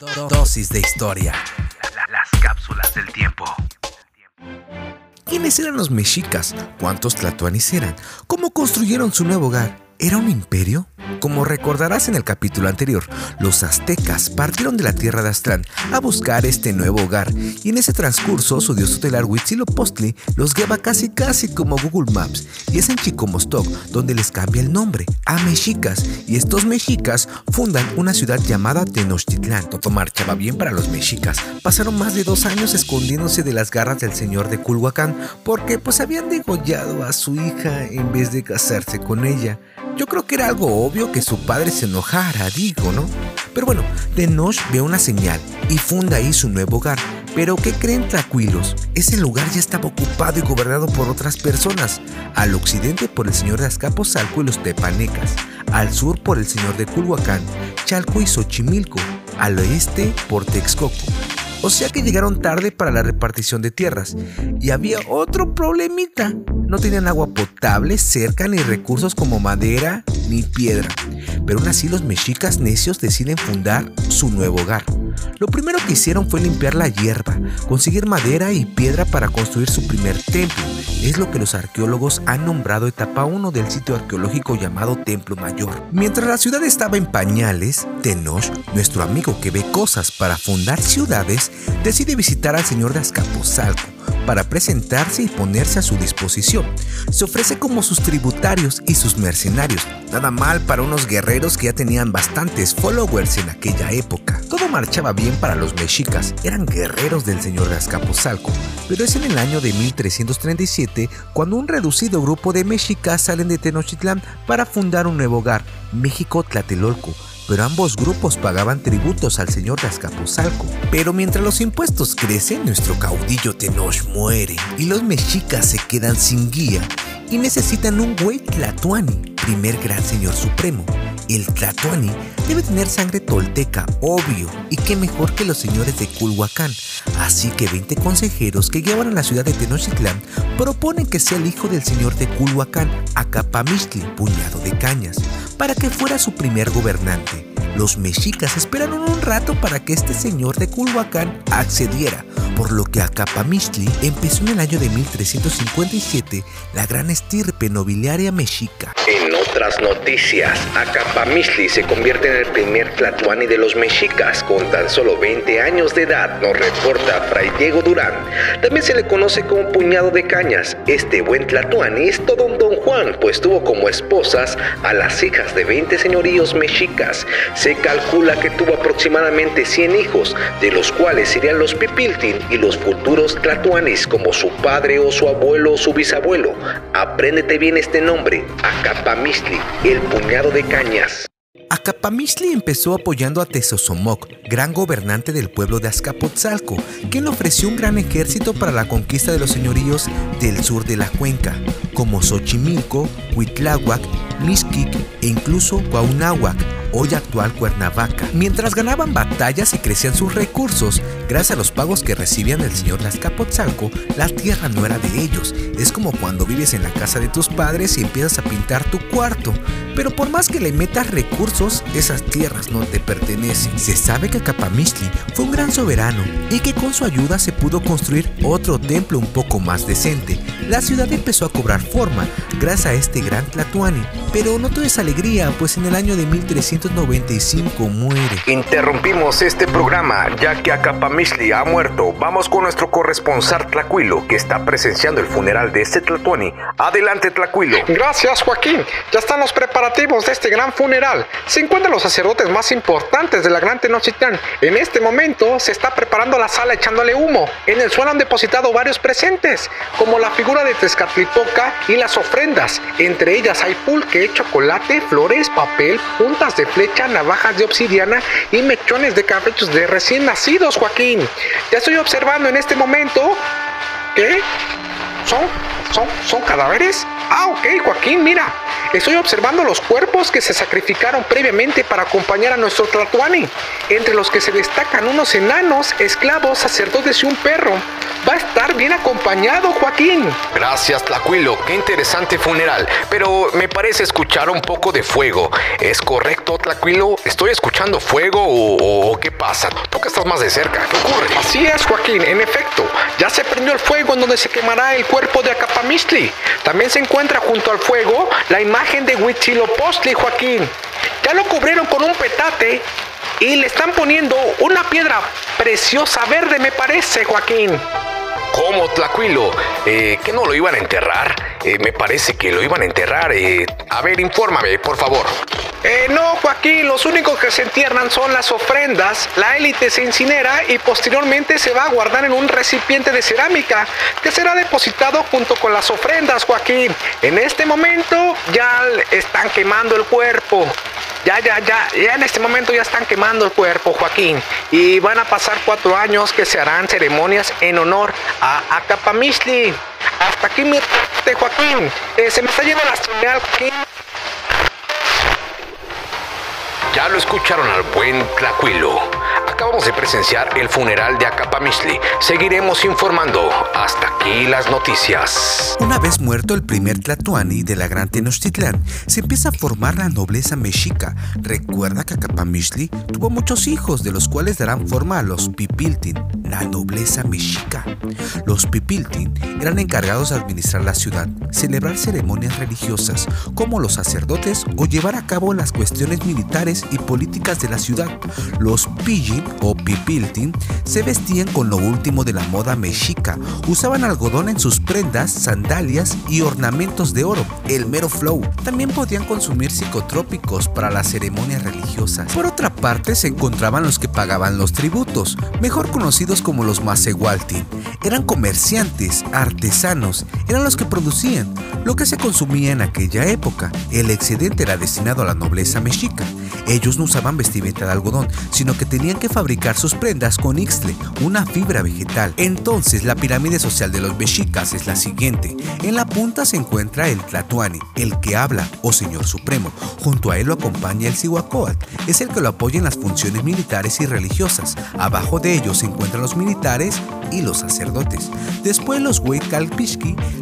Dosis de historia. Las cápsulas del tiempo. ¿Quiénes eran los mexicas? ¿Cuántos tlatoanis eran? ¿Cómo construyeron su nuevo hogar? ¿Era un imperio? Como recordarás en el capítulo anterior, los aztecas partieron de la tierra de Aztlán a buscar este nuevo hogar y en ese transcurso su dios tutelar Huitzilopochtli los guiaba casi casi como Google Maps y es en Chicomostoc donde les cambia el nombre a mexicas y estos mexicas fundan una ciudad llamada Tenochtitlán. Todo marchaba bien para los mexicas. Pasaron más de dos años escondiéndose de las garras del señor de Culhuacán porque pues habían degollado a su hija en vez de casarse con ella. Yo creo que era algo obvio que su padre se enojara, digo, ¿no? Pero bueno, Tenoch ve una señal y funda ahí su nuevo hogar. Pero ¿qué creen tranquilos? Ese lugar ya estaba ocupado y gobernado por otras personas. Al occidente por el señor de Azcapotzalco y los tepanecas. Al sur por el señor de Culhuacán, Chalco y Xochimilco. Al oeste por Texcoco. O sea que llegaron tarde para la repartición de tierras. Y había otro problemita. No tenían agua potable cerca ni recursos como madera ni piedra. Pero aún así los mexicas necios deciden fundar su nuevo hogar. Lo primero que hicieron fue limpiar la hierba, conseguir madera y piedra para construir su primer templo. Es lo que los arqueólogos han nombrado etapa 1 del sitio arqueológico llamado Templo Mayor. Mientras la ciudad estaba en pañales, Tenoch, nuestro amigo que ve cosas para fundar ciudades, decide visitar al señor de Azcapotzalco para presentarse y ponerse a su disposición. Se ofrece como sus tributarios y sus mercenarios. Nada mal para unos guerreros que ya tenían bastantes followers en aquella época. Todo marchaba bien para los mexicas, eran guerreros del señor de Azcapotzalco, pero es en el año de 1337 cuando un reducido grupo de mexicas salen de Tenochtitlán para fundar un nuevo hogar, México Tlatelolco, pero ambos grupos pagaban tributos al señor de Azcapotzalco. Pero mientras los impuestos crecen, nuestro caudillo Tenoch muere y los mexicas se quedan sin guía y necesitan un güey Tlatuani, primer gran señor supremo. El Tlatuani debe tener sangre tolteca, obvio, y qué mejor que los señores de Culhuacán. Así que 20 consejeros que a la ciudad de Tenochtitlán proponen que sea el hijo del señor de Culhuacán, Acapamistli, puñado de cañas para que fuera su primer gobernante. Los mexicas esperaron un rato para que este señor de Culhuacán accediera, por lo que Acapamistli empezó en el año de 1357 la gran estirpe nobiliaria mexica. Otras noticias, Acapamistli se convierte en el primer tlatoani de los mexicas con tan solo 20 años de edad, nos reporta Fray Diego Durán. También se le conoce como puñado de cañas. Este buen tlatoani es todo un don Juan, pues tuvo como esposas a las hijas de 20 señoríos mexicas. Se calcula que tuvo aproximadamente 100 hijos, de los cuales serían los Pipiltin y los futuros tlatoanis como su padre o su abuelo o su bisabuelo. Apréndete bien este nombre, Acapamistli, el puñado de cañas. Empezó apoyando a Tezosomoc, gran gobernante del pueblo de Azcapotzalco, quien ofreció un gran ejército para la conquista de los señoríos del sur de la cuenca, como Xochimilco, Huitláhuac, Mixquic e incluso Guaunáhuac, hoy actual Cuernavaca. Mientras ganaban batallas y crecían sus recursos, gracias a los pagos que recibían del señor Azcapotzalco, la tierra no era de ellos. Es como cuando vives en la casa de tus padres y empiezas a pintar tu cuarto. Pero por más que le metas recursos, esas tierras no te pertenecen. Se sabe que Capamistli fue un gran soberano y que con su ayuda se pudo construir otro templo un poco más decente. La ciudad empezó a cobrar forma gracias a este gran Tlatuani, pero no todo es alegría, pues en el año de 1395 muere. Interrumpimos este programa ya que Acapamistli ha muerto. Vamos con nuestro corresponsal Tlacuilo que está presenciando el funeral de este Tlatuani. Adelante Tlacuilo. Gracias Joaquín. Ya están los preparativos de este gran funeral. Se encuentran los sacerdotes más importantes de la Gran Tenochtitlán. En este momento se está preparando la sala echándole humo. En el suelo han depositado varios presentes, como la figura de Tezcatlipoca y las ofrendas. Entre ellas hay pulque, chocolate, flores, papel, puntas de flecha, navajas de obsidiana y mechones de cabellos de recién nacidos, Joaquín. Ya estoy observando en este momento. ¿Qué? ¿Son, son, son cadáveres? Ah, ok, Joaquín, mira. Estoy observando los cuerpos que se sacrificaron previamente para acompañar a nuestro Tlatuani, entre los que se destacan unos enanos, esclavos, sacerdotes y un perro. Va a estar bien acompañado, Joaquín. Gracias, Tlacuilo. Qué interesante funeral. Pero me parece escuchar un poco de fuego. ¿Es correcto, Tlacuilo? ¿Estoy escuchando fuego o, qué pasa? Tú que estás más de cerca. ¿Qué ocurre? Así es, Joaquín. En efecto, ya se prendió el fuego en donde se quemará el cuerpo de Acapamistli. También se encuentra junto al fuego la imagen de Huitzilopochtli, Joaquín. Ya lo cubrieron con un petate y le están poniendo una piedra preciosa verde, me parece, Joaquín. ¿Cómo, Tlacuilo? Eh, ¿Que no lo iban a enterrar? Eh, me parece que lo iban a enterrar. Eh, a ver, infórmame, por favor. Eh, no, Joaquín, los únicos que se entierran son las ofrendas. La élite se incinera y posteriormente se va a guardar en un recipiente de cerámica que será depositado junto con las ofrendas, Joaquín. En este momento ya están quemando el cuerpo. Ya, ya, ya, ya en este momento ya están quemando el cuerpo, Joaquín. Y van a pasar cuatro años que se harán ceremonias en honor a Acapamisli. Hasta aquí mi Joaquín. Eh, se me está yendo la señal, Joaquín. Ya lo escucharon al buen Tlacuilo. Acabamos de presenciar el funeral de Acapamisli. Seguiremos informando. Hasta aquí las noticias. Una vez muerto el primer Tlatuani de la Gran Tenochtitlán, se empieza a formar la nobleza mexica. Recuerda que Acapamisli tuvo muchos hijos, de los cuales darán forma a los Pipiltin, la nobleza mexica. Los Pipiltin eran encargados de administrar la ciudad, celebrar ceremonias religiosas, como los sacerdotes, o llevar a cabo las cuestiones militares y políticas de la ciudad. Los pidgin o pipiltin se vestían con lo último de la moda mexica. Usaban algodón en sus prendas, sandalias y ornamentos de oro, el mero flow. También podían consumir psicotrópicos para las ceremonias religiosas. Por otra parte, se encontraban los que pagaban los tributos, mejor conocidos como los masehualtin. Eran comerciantes, artesanos, eran los que producían lo que se consumía en aquella época. El excedente era destinado a la nobleza mexica. Ellos no usaban vestimenta de algodón, sino que tenían que fabricar sus prendas con ixtle, una fibra vegetal. Entonces, la pirámide social de los mexicas es la siguiente. En la punta se encuentra el Tlatuani, el que habla, o Señor Supremo. Junto a él lo acompaña el Cihuacóatl, es el que lo apoya en las funciones militares y religiosas. Abajo de ellos se encuentran los militares y los sacerdotes. Después los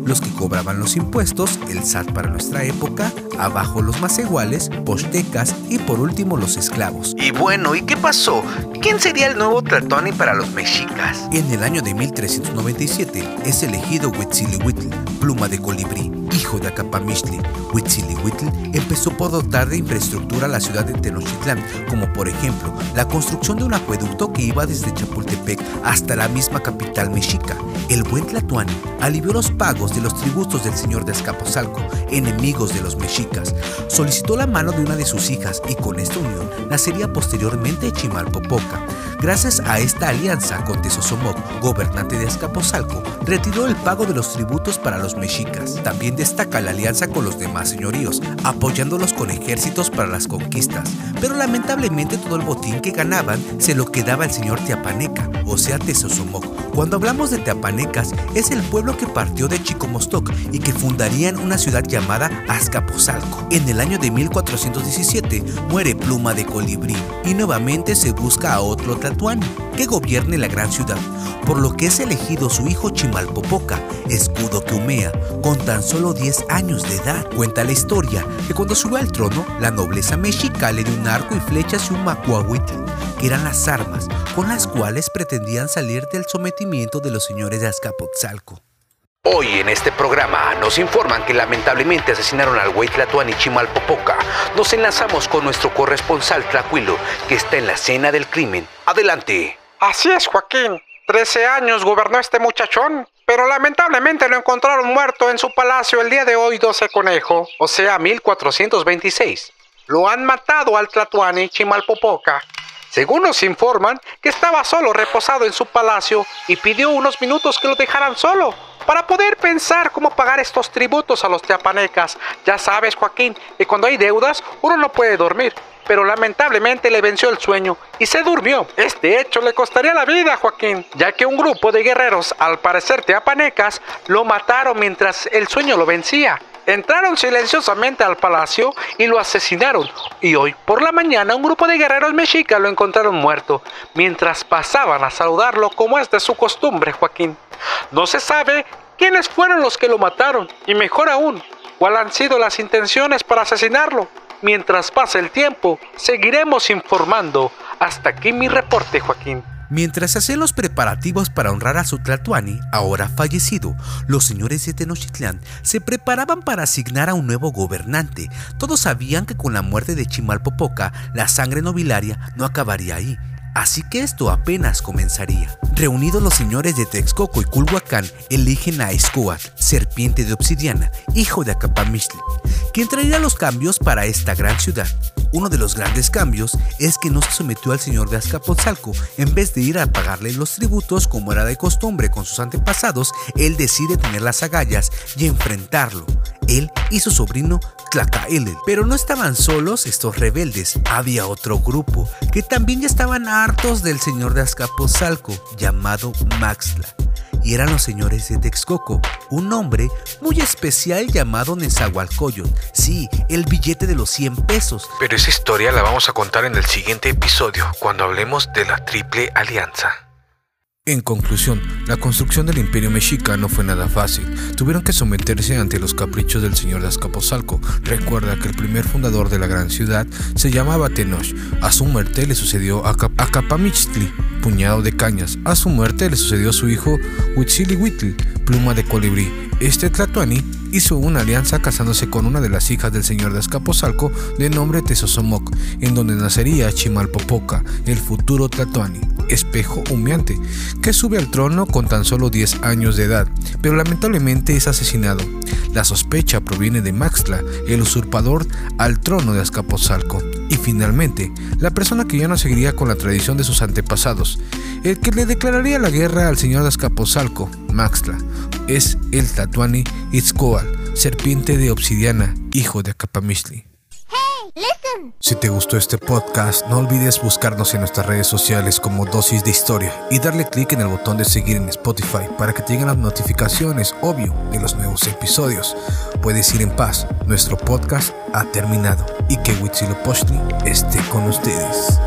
Los que cobraban los impuestos, el SAT para nuestra época, abajo los más iguales, postecas y por último los esclavos. Y bueno, ¿y qué pasó? ¿Quién sería el nuevo Tlatoni para los mexicas? En el año de 1397 es elegido Huitzilihuitl, pluma de colibrí, hijo de Acapamixtli. Huitzilihuitl empezó por dotar de infraestructura la ciudad de Tenochtitlán, como por ejemplo la construcción de un acueducto que iba desde Chapultepec hasta la misma capital mexica. El buen Tlatuani alivió los pagos de los tributos del señor de Azcapotzalco, enemigos de los mexicas. Solicitó la mano de una de sus hijas y con esta unión nacería posteriormente Chimalpopoca. Gracias a esta alianza con Tezosomoc, gobernante de Azcapotzalco, retiró el pago de los tributos para los mexicas. También destaca la alianza con los demás señoríos, apoyándolos con ejércitos para las conquistas. Pero lamentablemente todo el botín que ganaban se lo quedaba el señor Teapaneca, o sea Tezosomoc. Cuando hablamos de Teapanecas, es el pueblo que partió de Chicomostoc y que fundarían una ciudad llamada Azcapotzalco. En el año de 1417 muere Pluma de Colibrí y nuevamente se busca a otro que gobierne la gran ciudad, por lo que es elegido su hijo Chimalpopoca, escudo que humea, con tan solo 10 años de edad. Cuenta la historia que cuando subió al trono, la nobleza mexica le dio un arco y flechas y un macuahuitl, que eran las armas con las cuales pretendían salir del sometimiento de los señores de Azcapotzalco. Hoy en este programa nos informan que lamentablemente asesinaron al güey Tlatuani Chimalpopoca. Nos enlazamos con nuestro corresponsal Tlacuilo, que está en la escena del crimen. Adelante. Así es, Joaquín. Trece años gobernó este muchachón, pero lamentablemente lo encontraron muerto en su palacio el día de hoy 12 conejo, o sea 1426. Lo han matado al Tlatuani Chimalpopoca. Según nos informan, que estaba solo reposado en su palacio y pidió unos minutos que lo dejaran solo para poder pensar cómo pagar estos tributos a los teapanecas. Ya sabes, Joaquín, que cuando hay deudas uno no puede dormir. Pero lamentablemente le venció el sueño y se durmió. Este hecho le costaría la vida, Joaquín, ya que un grupo de guerreros, al parecer teapanecas, lo mataron mientras el sueño lo vencía. entraron silenciosamente al palacio y lo asesinaron. Y hoy por la mañana un grupo de guerreros mexicas lo encontraron muerto, mientras pasaban a saludarlo como es de su costumbre, Joaquín. No se sabe quiénes fueron los que lo mataron, y mejor aún, cuáles han sido las intenciones para asesinarlo. Mientras pase el tiempo, seguiremos informando. Hasta aquí mi reporte, Joaquín. Mientras hacían los preparativos para honrar a su Tlatuani, ahora fallecido, los señores de Tenochtitlán se preparaban para asignar a un nuevo gobernante. Todos sabían que con la muerte de Chimalpopoca, la sangre nobiliaria no acabaría ahí Así que esto apenas comenzaría. Reunidos los señores de Texcoco y Culhuacán eligen a Escoat, serpiente de obsidiana, hijo de Acapamistli, quien traería los cambios para esta gran ciudad. Uno de los grandes cambios es que no se sometió al señor de Azcapotzalco. En vez de ir a pagarle los tributos como era de costumbre con sus antepasados, él decide tener las agallas y enfrentarlo él y su sobrino Tlacaelel. Pero no estaban solos estos rebeldes, había otro grupo que también ya estaban hartos del señor de Azcapotzalco, llamado Maxla. Y eran los señores de Texcoco, un hombre muy especial llamado Nezahualcóyotl. Sí, el billete de los 100 pesos. Pero esa historia la vamos a contar en el siguiente episodio, cuando hablemos de la Triple Alianza. En conclusión, la construcción del imperio mexica no fue nada fácil. Tuvieron que someterse ante los caprichos del señor de Azcapotzalco. Recuerda que el primer fundador de la gran ciudad se llamaba Tenoch. A su muerte le sucedió a, puñado de cañas. A su muerte le sucedió su hijo Huitzilihuitl, pluma de colibrí. Este Tlatuani hizo una alianza casándose con una de las hijas del señor de Azcapotzalco de nombre Tezosomoc, en donde nacería Chimalpopoca, el futuro Tlatuani espejo humeante, que sube al trono con tan solo 10 años de edad, pero lamentablemente es asesinado. La sospecha proviene de Maxtla, el usurpador al trono de Azcapotzalco, y finalmente, la persona que ya no seguiría con la tradición de sus antepasados, el que le declararía la guerra al señor de Azcapotzalco, Maxtla, es el Tatuani Itzcoal, serpiente de obsidiana, hijo de Acapamishli. Si te gustó este podcast, no olvides buscarnos en nuestras redes sociales como Dosis de Historia y darle clic en el botón de seguir en Spotify para que te lleguen las notificaciones, obvio, de los nuevos episodios. Puedes ir en paz, nuestro podcast ha terminado y que Huitzilopochtli esté con ustedes.